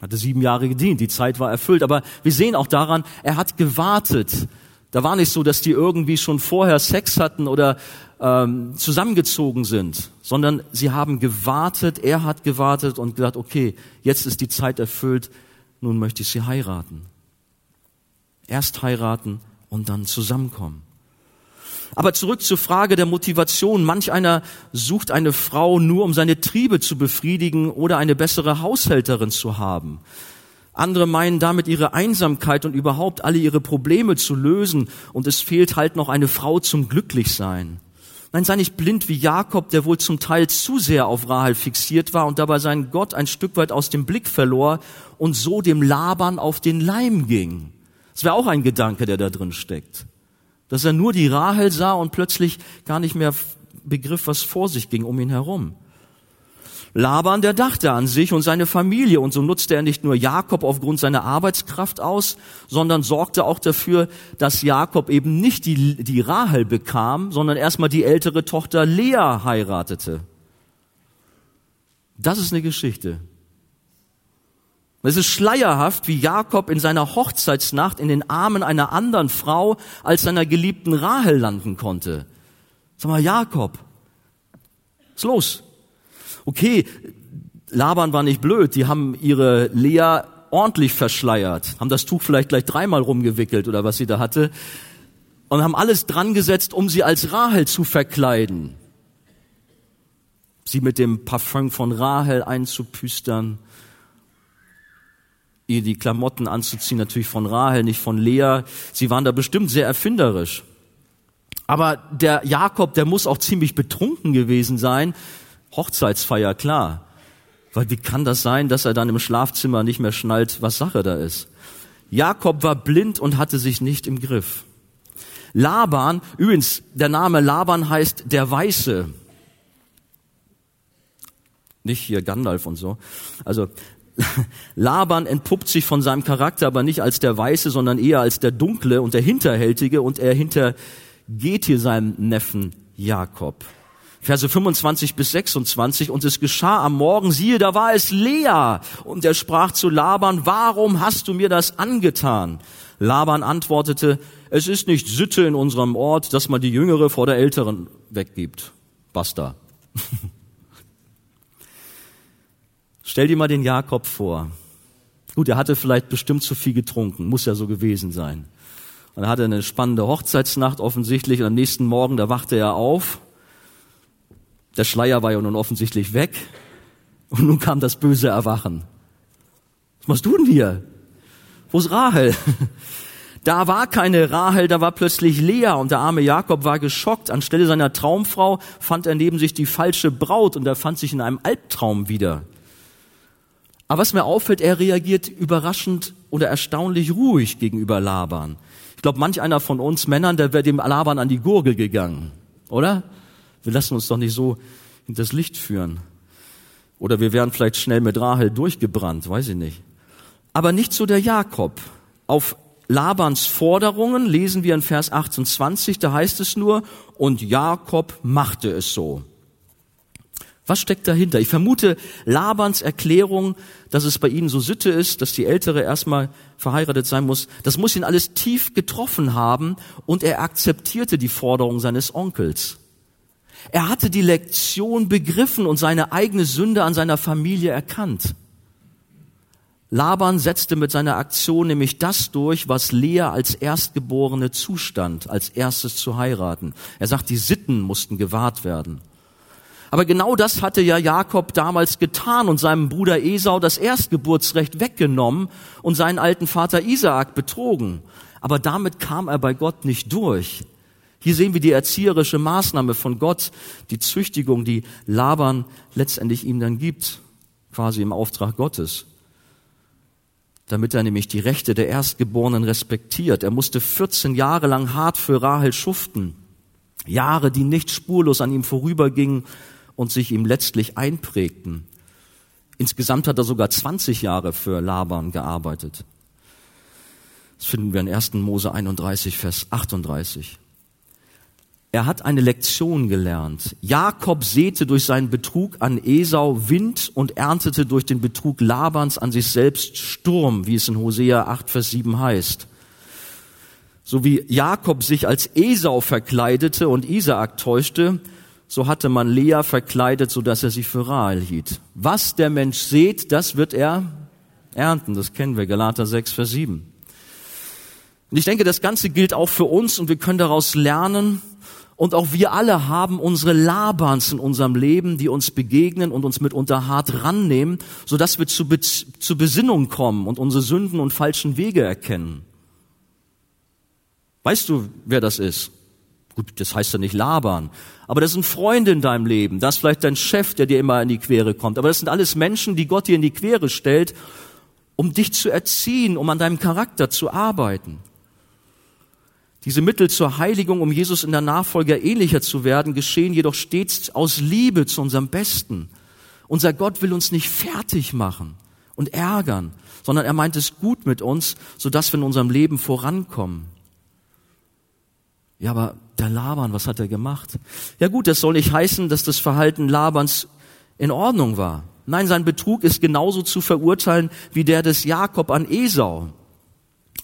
Hatte sieben Jahre gedient, die Zeit war erfüllt. Aber wir sehen auch daran, er hat gewartet. Da war nicht so, dass die irgendwie schon vorher Sex hatten oder ähm, zusammengezogen sind, sondern sie haben gewartet, er hat gewartet und gesagt, okay, jetzt ist die Zeit erfüllt, nun möchte ich sie heiraten. Erst heiraten und dann zusammenkommen. Aber zurück zur Frage der Motivation. Manch einer sucht eine Frau nur, um seine Triebe zu befriedigen oder eine bessere Haushälterin zu haben. Andere meinen damit ihre Einsamkeit und überhaupt alle ihre Probleme zu lösen und es fehlt halt noch eine Frau zum Glücklichsein. Nein, sei nicht blind wie Jakob, der wohl zum Teil zu sehr auf Rahel fixiert war und dabei seinen Gott ein Stück weit aus dem Blick verlor und so dem Labern auf den Leim ging. Das wäre auch ein Gedanke, der da drin steckt dass er nur die Rahel sah und plötzlich gar nicht mehr begriff, was vor sich ging um ihn herum. Laban, der dachte an sich und seine Familie und so nutzte er nicht nur Jakob aufgrund seiner Arbeitskraft aus, sondern sorgte auch dafür, dass Jakob eben nicht die, die Rahel bekam, sondern erstmal die ältere Tochter Lea heiratete. Das ist eine Geschichte. Es ist schleierhaft, wie Jakob in seiner Hochzeitsnacht in den Armen einer anderen Frau als seiner geliebten Rahel landen konnte. Sag mal, Jakob, was ist los? okay, Laban war nicht blöd, die haben ihre Lea ordentlich verschleiert, haben das Tuch vielleicht gleich dreimal rumgewickelt oder was sie da hatte und haben alles dran gesetzt, um sie als Rahel zu verkleiden. Sie mit dem Parfum von Rahel einzupüstern, ihr die Klamotten anzuziehen, natürlich von Rahel, nicht von Lea. Sie waren da bestimmt sehr erfinderisch. Aber der Jakob, der muss auch ziemlich betrunken gewesen sein, Hochzeitsfeier, klar. Weil wie kann das sein, dass er dann im Schlafzimmer nicht mehr schnallt, was Sache da ist? Jakob war blind und hatte sich nicht im Griff. Laban, übrigens, der Name Laban heißt der Weiße. Nicht hier Gandalf und so. Also, <laughs> Laban entpuppt sich von seinem Charakter aber nicht als der Weiße, sondern eher als der Dunkle und der Hinterhältige und er hintergeht hier seinem Neffen Jakob. Verse 25 bis 26, und es geschah am Morgen, siehe, da war es Lea, und er sprach zu Laban, warum hast du mir das angetan? Laban antwortete, es ist nicht Sitte in unserem Ort, dass man die Jüngere vor der Älteren weggibt. Basta. <laughs> Stell dir mal den Jakob vor. Gut, er hatte vielleicht bestimmt zu viel getrunken, muss ja so gewesen sein. Und er hatte eine spannende Hochzeitsnacht offensichtlich und am nächsten Morgen, da wachte er auf der Schleier war ja nun offensichtlich weg. Und nun kam das böse Erwachen. Was machst du denn hier? Wo ist Rahel? <laughs> Da war keine Rahel, da war plötzlich Lea und der arme Jakob war geschockt. Anstelle seiner Traumfrau fand er neben sich die falsche Braut und er fand sich in einem Albtraum wieder. Aber was mir auffällt, er reagiert überraschend oder erstaunlich ruhig gegenüber Laban. Ich glaube, manch einer von uns Männern, der wäre dem Laban an die Gurgel gegangen, oder? Wir lassen uns doch nicht so in das Licht führen. Oder wir wären vielleicht schnell mit Rahel durchgebrannt, weiß ich nicht. Aber nicht so der Jakob. Auf Labans Forderungen lesen wir in Vers 28, da heißt es nur, und Jakob machte es so. Was steckt dahinter? Ich vermute Labans Erklärung, dass es bei ihnen so Sitte ist, dass die Ältere erstmal verheiratet sein muss. Das muss ihn alles tief getroffen haben und er akzeptierte die Forderung seines Onkels. Er hatte die Lektion begriffen und seine eigene Sünde an seiner Familie erkannt. Laban setzte mit seiner Aktion nämlich das durch, was Lea als Erstgeborene zustand, als erstes zu heiraten. Er sagt, die Sitten mussten gewahrt werden. Aber genau das hatte ja Jakob damals getan und seinem Bruder Esau das Erstgeburtsrecht weggenommen und seinen alten Vater Isaak betrogen. Aber damit kam er bei Gott nicht durch. Hier sehen wir die erzieherische Maßnahme von Gott, die Züchtigung, die Laban letztendlich ihm dann gibt, quasi im Auftrag Gottes. Damit er nämlich die Rechte der Erstgeborenen respektiert. Er musste 14 Jahre lang hart für Rahel schuften. Jahre, die nicht spurlos an ihm vorübergingen und sich ihm letztlich einprägten. Insgesamt hat er sogar 20 Jahre für Laban gearbeitet. Das finden wir in 1. Mose 31, Vers 38. Er hat eine Lektion gelernt. Jakob säte durch seinen Betrug an Esau Wind und erntete durch den Betrug Labans an sich selbst Sturm, wie es in Hosea 8, Vers 7 heißt. So wie Jakob sich als Esau verkleidete und Isaak täuschte, so hatte man Lea verkleidet, so dass er sie für Rahel hielt. Was der Mensch sät, das wird er ernten. Das kennen wir, Galater 6, Vers 7. Und ich denke, das Ganze gilt auch für uns und wir können daraus lernen, und auch wir alle haben unsere Labans in unserem Leben, die uns begegnen und uns mitunter hart rannehmen, sodass wir zu, Be zu Besinnung kommen und unsere Sünden und falschen Wege erkennen. Weißt du, wer das ist? Gut, das heißt ja nicht labern. Aber das sind Freunde in deinem Leben. Das ist vielleicht dein Chef, der dir immer in die Quere kommt. Aber das sind alles Menschen, die Gott dir in die Quere stellt, um dich zu erziehen, um an deinem Charakter zu arbeiten. Diese Mittel zur Heiligung, um Jesus in der Nachfolger ähnlicher zu werden, geschehen jedoch stets aus Liebe zu unserem Besten Unser Gott will uns nicht fertig machen und ärgern, sondern er meint es gut mit uns, sodass wir in unserem Leben vorankommen. Ja, aber der Laban, was hat er gemacht? Ja gut, das soll nicht heißen, dass das Verhalten Labans in Ordnung war. Nein, sein Betrug ist genauso zu verurteilen wie der des Jakob an Esau.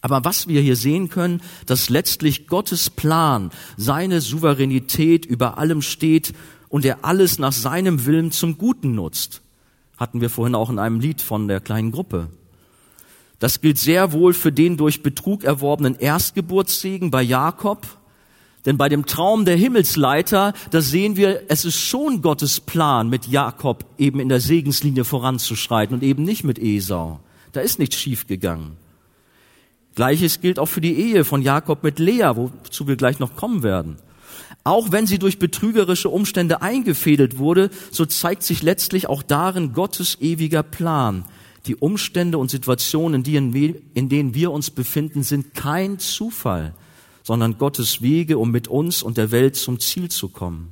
Aber was wir hier sehen können, dass letztlich Gottes Plan, seine Souveränität über allem steht und er alles nach seinem Willen zum Guten nutzt. Hatten wir vorhin auch in einem Lied von der kleinen Gruppe. Das gilt sehr wohl für den durch Betrug erworbenen Erstgeburtssegen bei Jakob, denn bei dem Traum der Himmelsleiter, da sehen wir, es ist schon Gottes Plan, mit Jakob eben in der Segenslinie voranzuschreiten und eben nicht mit Esau. Da ist nichts schiefgegangen. Gleiches gilt auch für die Ehe von Jakob mit Lea, wozu wir gleich noch kommen werden. Auch wenn sie durch betrügerische Umstände eingefädelt wurde, so zeigt sich letztlich auch darin Gottes ewiger Plan. Die Umstände und Situationen, in denen wir uns befinden, sind kein Zufall sondern Gottes Wege, um mit uns und der Welt zum Ziel zu kommen.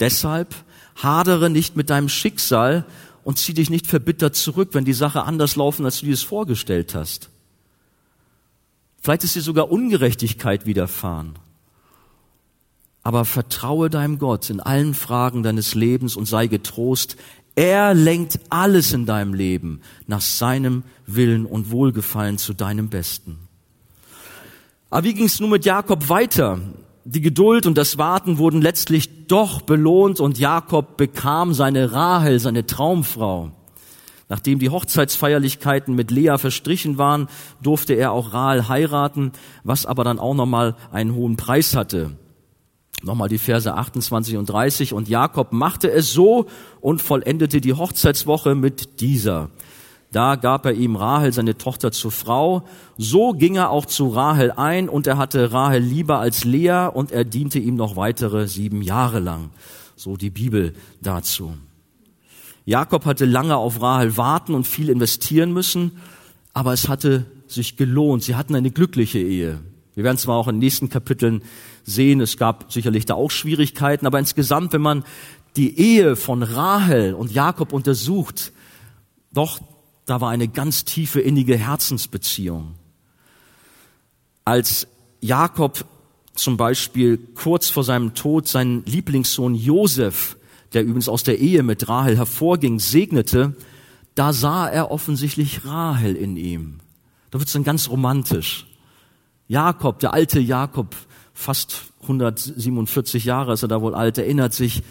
Deshalb hadere nicht mit deinem Schicksal und zieh dich nicht verbittert zurück, wenn die Sache anders laufen, als du dir es vorgestellt hast. Vielleicht ist dir sogar Ungerechtigkeit widerfahren. Aber vertraue deinem Gott in allen Fragen deines Lebens und sei getrost. Er lenkt alles in deinem Leben nach seinem Willen und Wohlgefallen zu deinem Besten. Aber wie ging es nun mit Jakob weiter? Die Geduld und das Warten wurden letztlich doch belohnt und Jakob bekam seine Rahel, seine Traumfrau. Nachdem die Hochzeitsfeierlichkeiten mit Lea verstrichen waren, durfte er auch Rahel heiraten, was aber dann auch nochmal einen hohen Preis hatte. Nochmal die Verse 28 und 30. Und Jakob machte es so und vollendete die Hochzeitswoche mit dieser. Da gab er ihm Rahel, seine Tochter, zur Frau. So ging er auch zu Rahel ein und er hatte Rahel lieber als Lea und er diente ihm noch weitere sieben Jahre lang. So die Bibel dazu. Jakob hatte lange auf Rahel warten und viel investieren müssen, aber es hatte sich gelohnt. Sie hatten eine glückliche Ehe. Wir werden zwar auch in den nächsten Kapiteln sehen, es gab sicherlich da auch Schwierigkeiten, aber insgesamt, wenn man die Ehe von Rahel und Jakob untersucht, doch da war eine ganz tiefe innige Herzensbeziehung. Als Jakob zum Beispiel kurz vor seinem Tod seinen Lieblingssohn Josef, der übrigens aus der Ehe mit Rahel hervorging, segnete, da sah er offensichtlich Rahel in ihm. Da wird es dann ganz romantisch. Jakob, der alte Jakob, fast 147 Jahre ist er da wohl alt, erinnert sich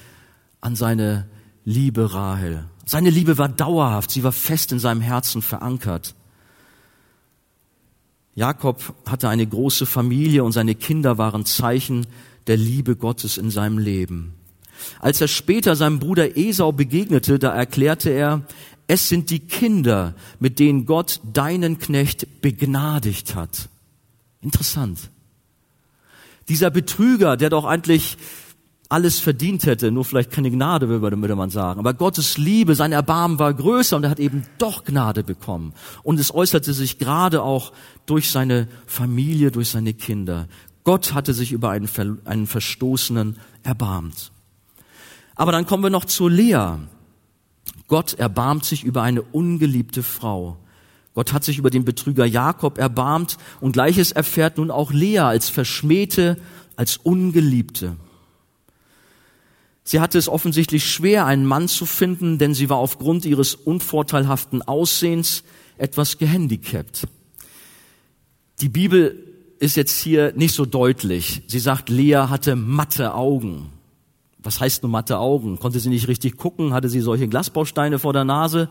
an seine liebe Rahel. Seine Liebe war dauerhaft, sie war fest in seinem Herzen verankert. Jakob hatte eine große Familie und seine Kinder waren Zeichen der Liebe Gottes in seinem Leben. Als er später seinem Bruder Esau begegnete, da erklärte er, es sind die Kinder, mit denen Gott deinen Knecht begnadigt hat. Interessant. Dieser Betrüger, der doch eigentlich alles verdient hätte, nur vielleicht keine Gnade, würde man sagen. Aber Gottes Liebe, sein Erbarmen war größer und er hat eben doch Gnade bekommen. Und es äußerte sich gerade auch durch seine Familie, durch seine Kinder. Gott hatte sich über einen, einen Verstoßenen erbarmt. Aber dann kommen wir noch zu Lea. Gott erbarmt sich über eine ungeliebte Frau. Gott hat sich über den Betrüger Jakob erbarmt und gleiches erfährt nun auch Lea als Verschmähte, als Ungeliebte. Sie hatte es offensichtlich schwer, einen Mann zu finden, denn sie war aufgrund ihres unvorteilhaften Aussehens etwas gehandicapt. Die Bibel ist jetzt hier nicht so deutlich. Sie sagt, Lea hatte matte Augen. Was heißt nur matte Augen? Konnte sie nicht richtig gucken? Hatte sie solche Glasbausteine vor der Nase?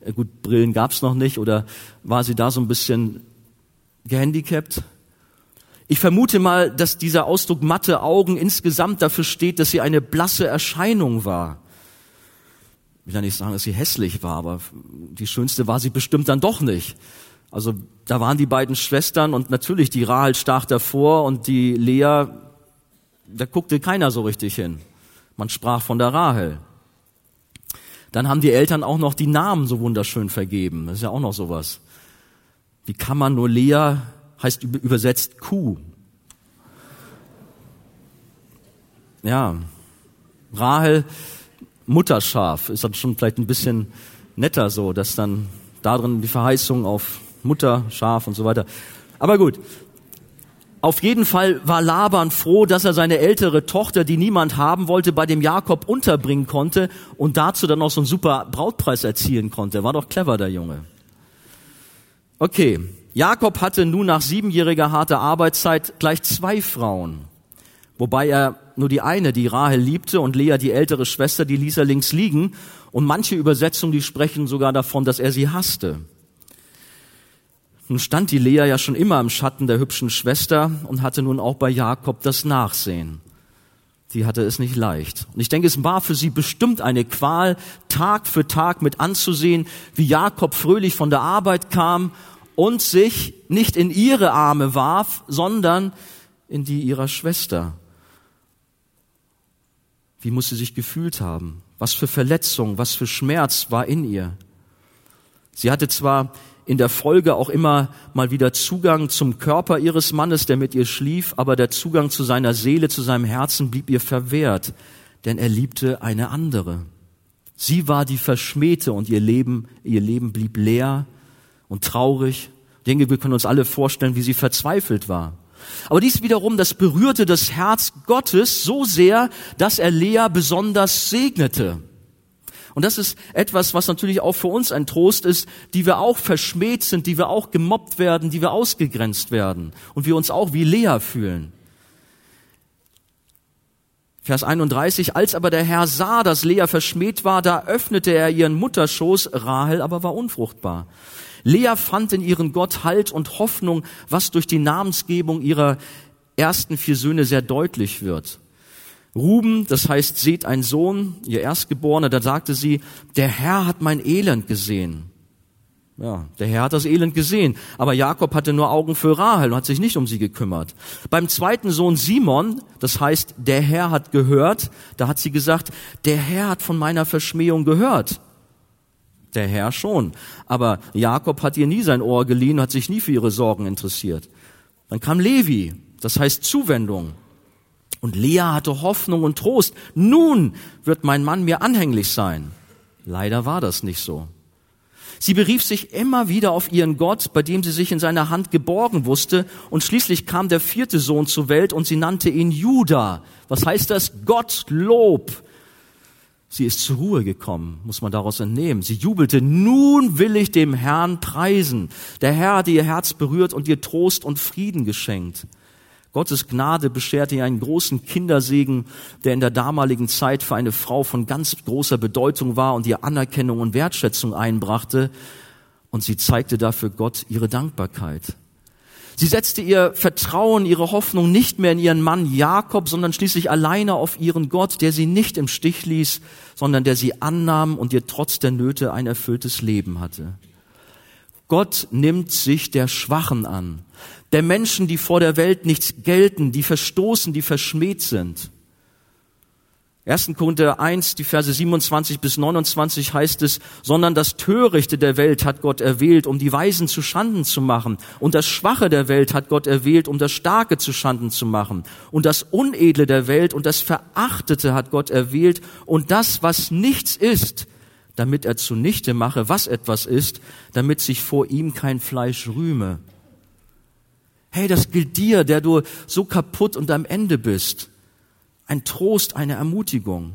Äh, gut, Brillen gab's noch nicht. Oder war sie da so ein bisschen gehandicapt? Ich vermute mal, dass dieser Ausdruck matte Augen insgesamt dafür steht, dass sie eine blasse Erscheinung war. Ich will ja nicht sagen, dass sie hässlich war, aber die schönste war sie bestimmt dann doch nicht. Also da waren die beiden Schwestern und natürlich die Rahel stach davor und die Lea, da guckte keiner so richtig hin. Man sprach von der Rahel. Dann haben die Eltern auch noch die Namen so wunderschön vergeben. Das ist ja auch noch sowas. Wie kann man nur Lea heißt übersetzt Kuh. Ja, Rahel Mutterschaf. Ist dann schon vielleicht ein bisschen netter so, dass dann darin die Verheißung auf Mutter, Schaf und so weiter. Aber gut. Auf jeden Fall war Laban froh, dass er seine ältere Tochter, die niemand haben wollte, bei dem Jakob unterbringen konnte und dazu dann noch so einen super Brautpreis erzielen konnte. War doch clever, der Junge. Okay. Jakob hatte nun nach siebenjähriger harter Arbeitszeit gleich zwei Frauen. Wobei er nur die eine, die Rahel liebte und Lea, die ältere Schwester, die ließ er links liegen. Und manche Übersetzungen, die sprechen sogar davon, dass er sie hasste. Nun stand die Lea ja schon immer im Schatten der hübschen Schwester und hatte nun auch bei Jakob das Nachsehen. Sie hatte es nicht leicht. Und ich denke, es war für sie bestimmt eine Qual, Tag für Tag mit anzusehen, wie Jakob fröhlich von der Arbeit kam und sich nicht in ihre Arme warf, sondern in die ihrer Schwester. Wie muss sie sich gefühlt haben? Was für Verletzung, was für Schmerz war in ihr? Sie hatte zwar in der Folge auch immer mal wieder Zugang zum Körper ihres Mannes, der mit ihr schlief, aber der Zugang zu seiner Seele, zu seinem Herzen blieb ihr verwehrt, denn er liebte eine andere. Sie war die Verschmähte und ihr Leben, ihr Leben blieb leer und traurig. Ich denke, wir können uns alle vorstellen, wie sie verzweifelt war. Aber dies wiederum, das berührte das Herz Gottes so sehr, dass er Lea besonders segnete. Und das ist etwas, was natürlich auch für uns ein Trost ist, die wir auch verschmäht sind, die wir auch gemobbt werden, die wir ausgegrenzt werden und wir uns auch wie Lea fühlen. Vers 31, als aber der Herr sah, dass Lea verschmäht war, da öffnete er ihren Mutterschoß, Rahel aber war unfruchtbar. Lea fand in ihren Gott Halt und Hoffnung, was durch die Namensgebung ihrer ersten vier Söhne sehr deutlich wird. Ruben, das heißt, seht ein Sohn, ihr Erstgeborener, da sagte sie, der Herr hat mein Elend gesehen. Ja, der Herr hat das Elend gesehen, aber Jakob hatte nur Augen für Rahel und hat sich nicht um sie gekümmert. Beim zweiten Sohn Simon, das heißt, der Herr hat gehört, da hat sie gesagt, der Herr hat von meiner Verschmähung gehört. Der Herr schon. Aber Jakob hat ihr nie sein Ohr geliehen, hat sich nie für ihre Sorgen interessiert. Dann kam Levi, das heißt Zuwendung. Und Lea hatte Hoffnung und Trost. Nun wird mein Mann mir anhänglich sein. Leider war das nicht so. Sie berief sich immer wieder auf ihren Gott, bei dem sie sich in seiner Hand geborgen wusste, und schließlich kam der vierte Sohn zur Welt und sie nannte ihn Judah. Was heißt das? Gottlob. Sie ist zur Ruhe gekommen, muss man daraus entnehmen. Sie jubelte, nun will ich dem Herrn preisen. Der Herr hat ihr Herz berührt und ihr Trost und Frieden geschenkt. Gottes Gnade bescherte ihr einen großen Kindersegen, der in der damaligen Zeit für eine Frau von ganz großer Bedeutung war und ihr Anerkennung und Wertschätzung einbrachte. Und sie zeigte dafür Gott ihre Dankbarkeit. Sie setzte ihr Vertrauen, ihre Hoffnung nicht mehr in ihren Mann Jakob, sondern schließlich alleine auf ihren Gott, der sie nicht im Stich ließ, sondern der sie annahm und ihr trotz der Nöte ein erfülltes Leben hatte. Gott nimmt sich der Schwachen an, der Menschen, die vor der Welt nichts gelten, die verstoßen, die verschmäht sind. 1. Korinther 1, die Verse 27 bis 29 heißt es, sondern das Törichte der Welt hat Gott erwählt, um die Weisen zu Schanden zu machen. Und das Schwache der Welt hat Gott erwählt, um das Starke zu Schanden zu machen. Und das Unedle der Welt und das Verachtete hat Gott erwählt. Und das, was nichts ist, damit er zunichte mache, was etwas ist, damit sich vor ihm kein Fleisch rühme. Hey, das gilt dir, der du so kaputt und am Ende bist ein Trost, eine Ermutigung.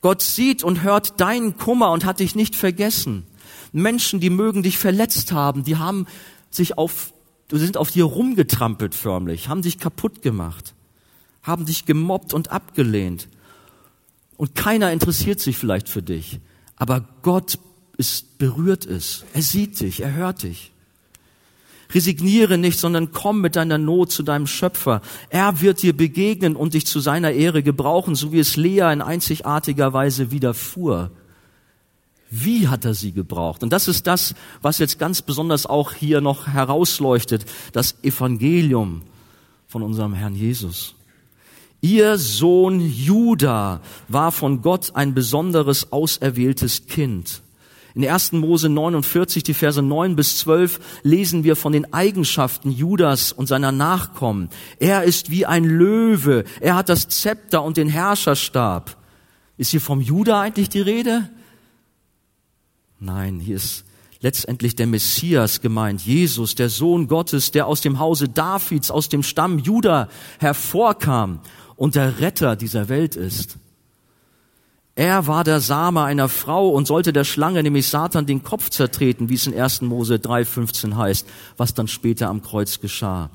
Gott sieht und hört deinen Kummer und hat dich nicht vergessen. Menschen, die mögen dich verletzt haben, die haben sich auf, sind auf dir rumgetrampelt förmlich, haben dich kaputt gemacht, haben dich gemobbt und abgelehnt. Und keiner interessiert sich vielleicht für dich, aber Gott ist, berührt es. Er sieht dich, er hört dich. Resigniere nicht, sondern komm mit deiner Not zu deinem Schöpfer. Er wird dir begegnen und dich zu seiner Ehre gebrauchen, so wie es Lea in einzigartiger Weise widerfuhr. Wie hat er sie gebraucht? Und das ist das, was jetzt ganz besonders auch hier noch herausleuchtet, das Evangelium von unserem Herrn Jesus. Ihr Sohn Judah war von Gott ein besonderes auserwähltes Kind. In 1. Mose 49, die Verse 9 bis 12, lesen wir von den Eigenschaften Judas und seiner Nachkommen. Er ist wie ein Löwe. Er hat das Zepter und den Herrscherstab. Ist hier vom Juda eigentlich die Rede? Nein, hier ist letztendlich der Messias gemeint, Jesus, der Sohn Gottes, der aus dem Hause Davids, aus dem Stamm Juda hervorkam und der Retter dieser Welt ist. Er war der Same einer Frau und sollte der Schlange, nämlich Satan, den Kopf zertreten, wie es in 1. Mose 3,15 heißt, was dann später am Kreuz geschah.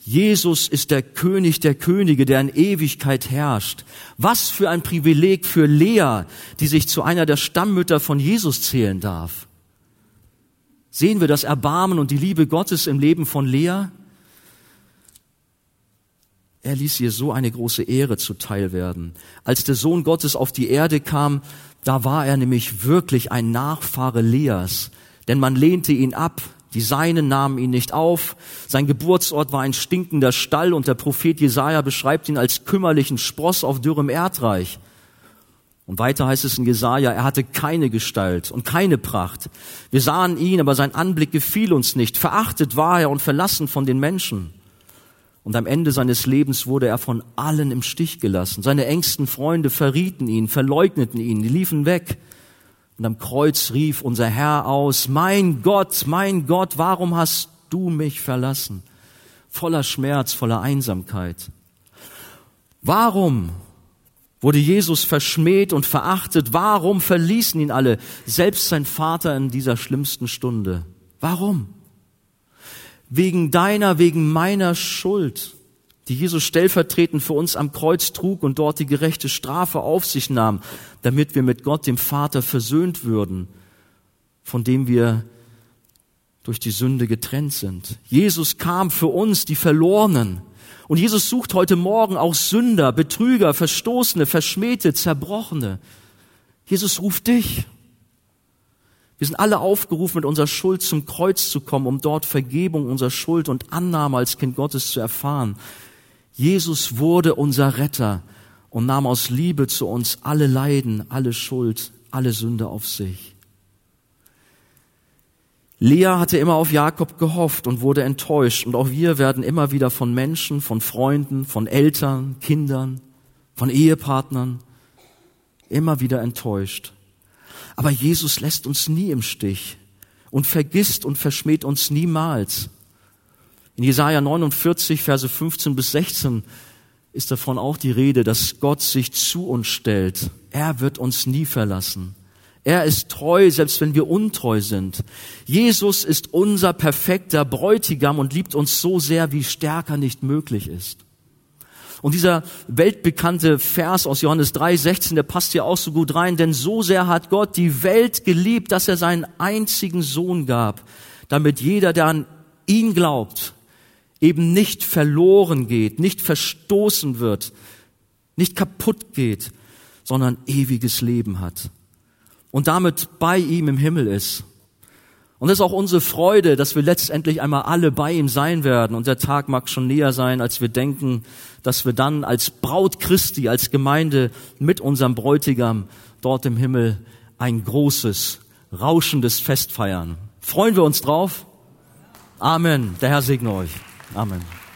Jesus ist der König der Könige, der in Ewigkeit herrscht. Was für ein Privileg für Lea, die sich zu einer der Stammmütter von Jesus zählen darf. Sehen wir das Erbarmen und die Liebe Gottes im Leben von Lea? Er ließ ihr so eine große Ehre zuteil werden. Als der Sohn Gottes auf die Erde kam, da war er nämlich wirklich ein Nachfahre Leas, denn man lehnte ihn ab, die Seinen nahmen ihn nicht auf, sein Geburtsort war ein stinkender Stall und der Prophet Jesaja beschreibt ihn als kümmerlichen Spross auf dürrem Erdreich. Und weiter heißt es in Jesaja, er hatte keine Gestalt und keine Pracht. Wir sahen ihn, aber sein Anblick gefiel uns nicht. Verachtet war er und verlassen von den Menschen. Und am Ende seines Lebens wurde er von allen im Stich gelassen. Seine engsten Freunde verrieten ihn, verleugneten ihn, liefen weg. Und am Kreuz rief unser Herr aus, mein Gott, mein Gott, warum hast du mich verlassen? Voller Schmerz, voller Einsamkeit. Warum wurde Jesus verschmäht und verachtet? Warum verließen ihn alle, selbst sein Vater in dieser schlimmsten Stunde? Warum? Wegen deiner, wegen meiner Schuld, die Jesus stellvertretend für uns am Kreuz trug und dort die gerechte Strafe auf sich nahm, damit wir mit Gott, dem Vater, versöhnt würden, von dem wir durch die Sünde getrennt sind. Jesus kam für uns, die Verlorenen. Und Jesus sucht heute Morgen auch Sünder, Betrüger, Verstoßene, Verschmähte, Zerbrochene. Jesus ruft dich. Wir sind alle aufgerufen, mit unserer Schuld zum Kreuz zu kommen, um dort Vergebung unserer Schuld und Annahme als Kind Gottes zu erfahren. Jesus wurde unser Retter und nahm aus Liebe zu uns alle Leiden, alle Schuld, alle Sünde auf sich. Lea hatte immer auf Jakob gehofft und wurde enttäuscht. Und auch wir werden immer wieder von Menschen, von Freunden, von Eltern, Kindern, von Ehepartnern immer wieder enttäuscht. Aber Jesus lässt uns nie im Stich und vergisst und verschmäht uns niemals. In Jesaja 49, Verse 15 bis 16 ist davon auch die Rede, dass Gott sich zu uns stellt. Er wird uns nie verlassen. Er ist treu, selbst wenn wir untreu sind. Jesus ist unser perfekter Bräutigam und liebt uns so sehr, wie stärker nicht möglich ist. Und dieser weltbekannte Vers aus Johannes 3, 16, der passt hier auch so gut rein, denn so sehr hat Gott die Welt geliebt, dass er seinen einzigen Sohn gab, damit jeder, der an ihn glaubt, eben nicht verloren geht, nicht verstoßen wird, nicht kaputt geht, sondern ewiges Leben hat und damit bei ihm im Himmel ist. Und das ist auch unsere Freude, dass wir letztendlich einmal alle bei ihm sein werden. Und der Tag mag schon näher sein, als wir denken, dass wir dann als Braut Christi, als Gemeinde mit unserem Bräutigam dort im Himmel ein großes, rauschendes Fest feiern. Freuen wir uns drauf? Amen. Der Herr segne euch. Amen.